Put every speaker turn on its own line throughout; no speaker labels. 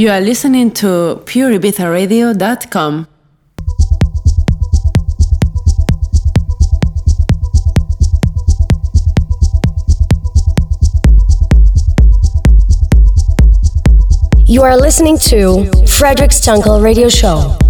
You are listening to pureibizaradio.com.
You are listening to Frederic Stunkel Radio Show.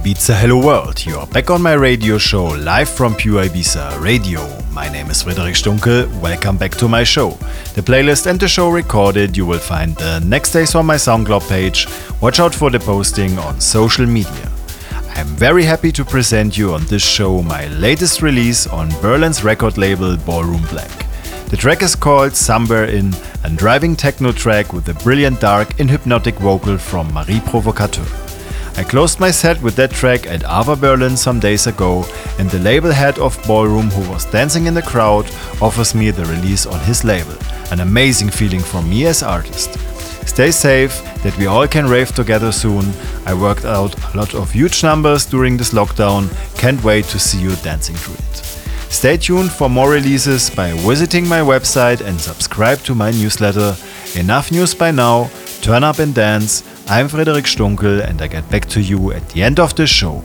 Ibiza, hello world. You are back on my radio show live from Pure Ibiza Radio. My name is Frederic Stunkel. Welcome back to my show. The playlist and the show recorded you will find the next days on my SoundCloud page. Watch out for the posting on social media. I'm very happy to present you on this show my latest release on Berlin's record label Ballroom Black. The track is called Somewhere In, a driving techno track with a brilliant dark and hypnotic vocal from Marie Provocateur. I closed my set with that track at Ava Berlin some days ago, and the label head of Ballroom, who was dancing in the crowd, offers me the release on his label. An amazing feeling for me as artist. Stay safe, that we all can rave together soon. I worked out a lot of huge numbers during this lockdown. Can't wait to see you dancing through it. Stay tuned for more releases by visiting my website and subscribe to my newsletter. Enough news by now. turn up and dance. I'm Frederic Stunkel and I get back to you at the end of the show.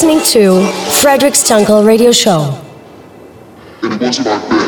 Listening to Frederic Stunkel Radio Show.
It was.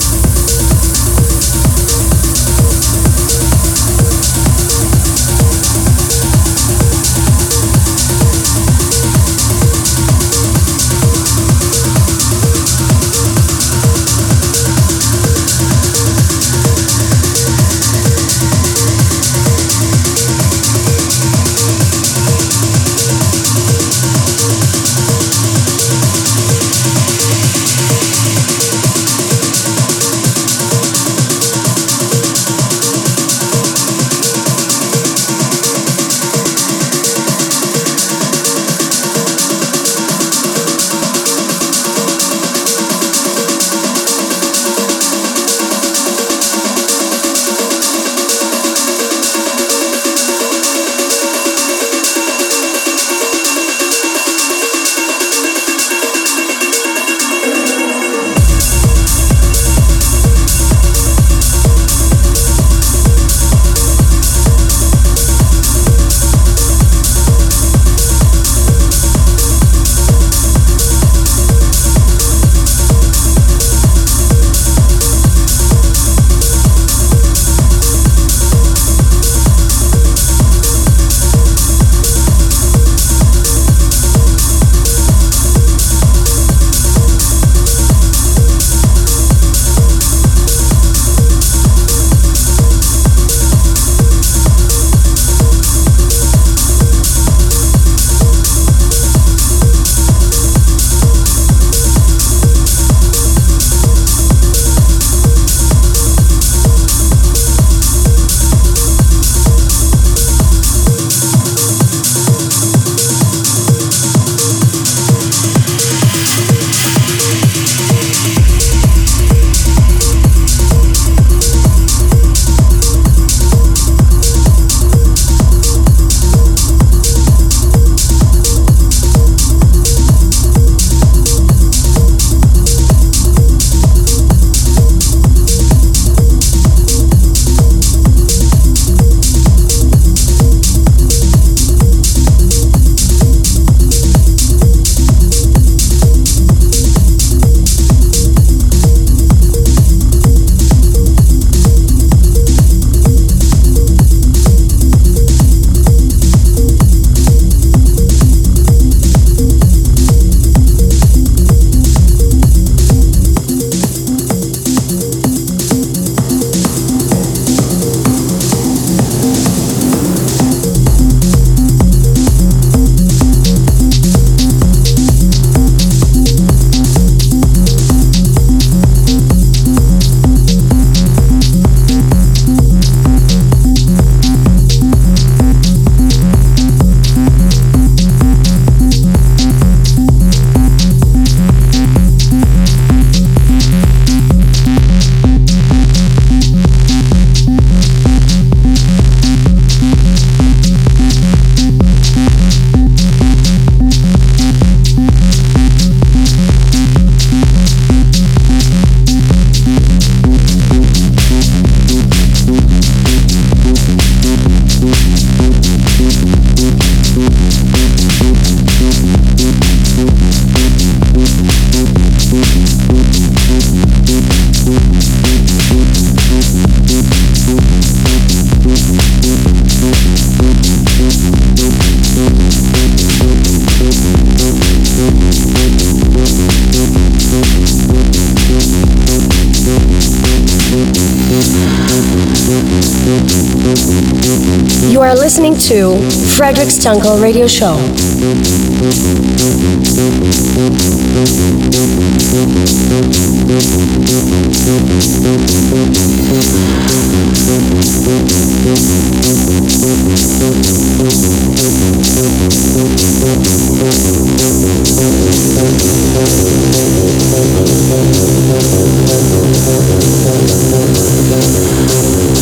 Listening to Frederic Stunkel Radio Show.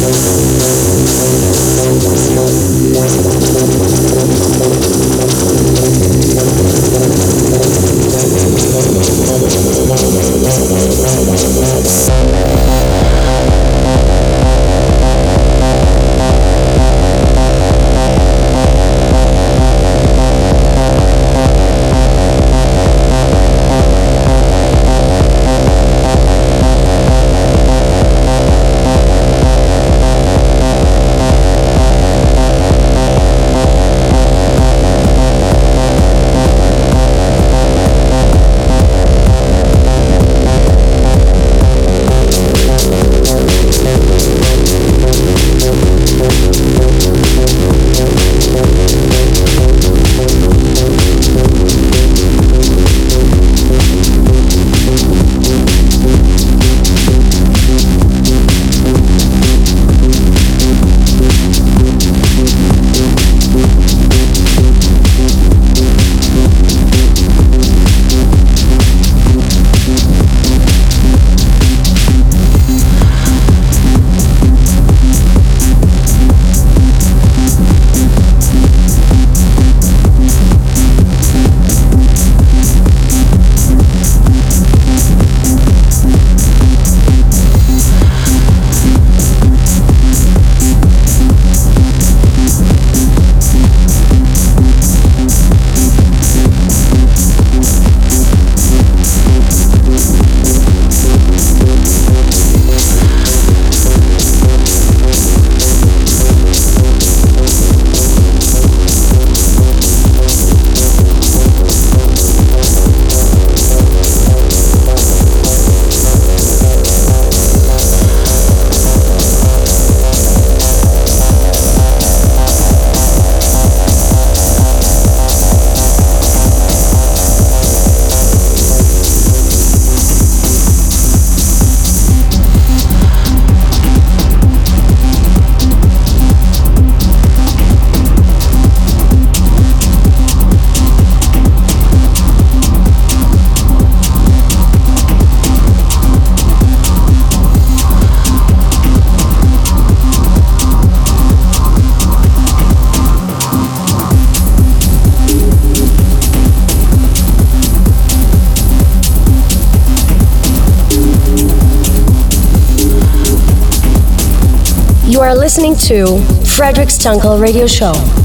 Thank are listening to Frederic Stunkel Radio Show.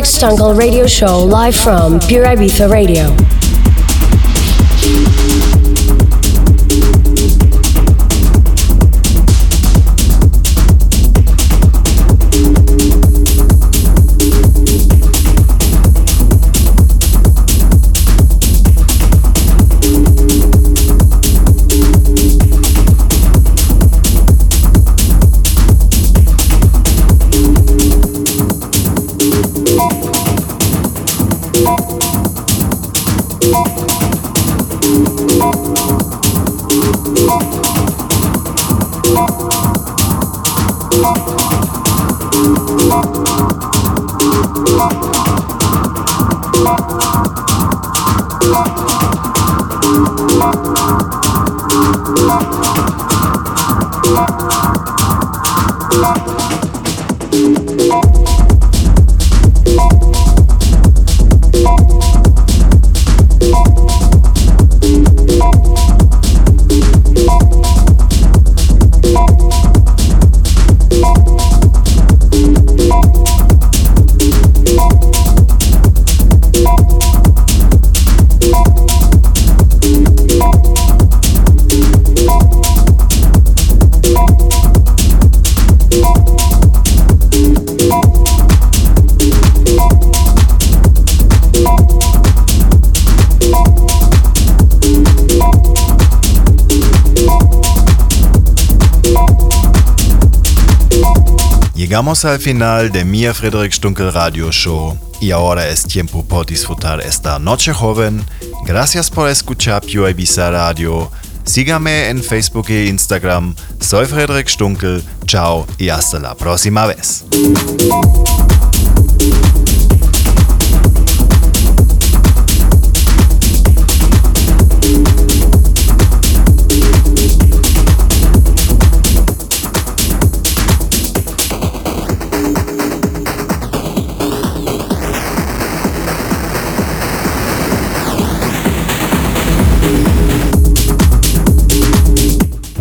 Frederic Stunkel Radio Show live from Pure Ibiza Radio.
Llegamos al final de mi Frederick Stunkel Radio Show y ahora es tiempo por disfrutar esta noche joven. Gracias por escuchar Pure Ibiza Radio. Sígame en Facebook e Instagram. Soy Frederick Stunkel. Chao y hasta la próxima vez.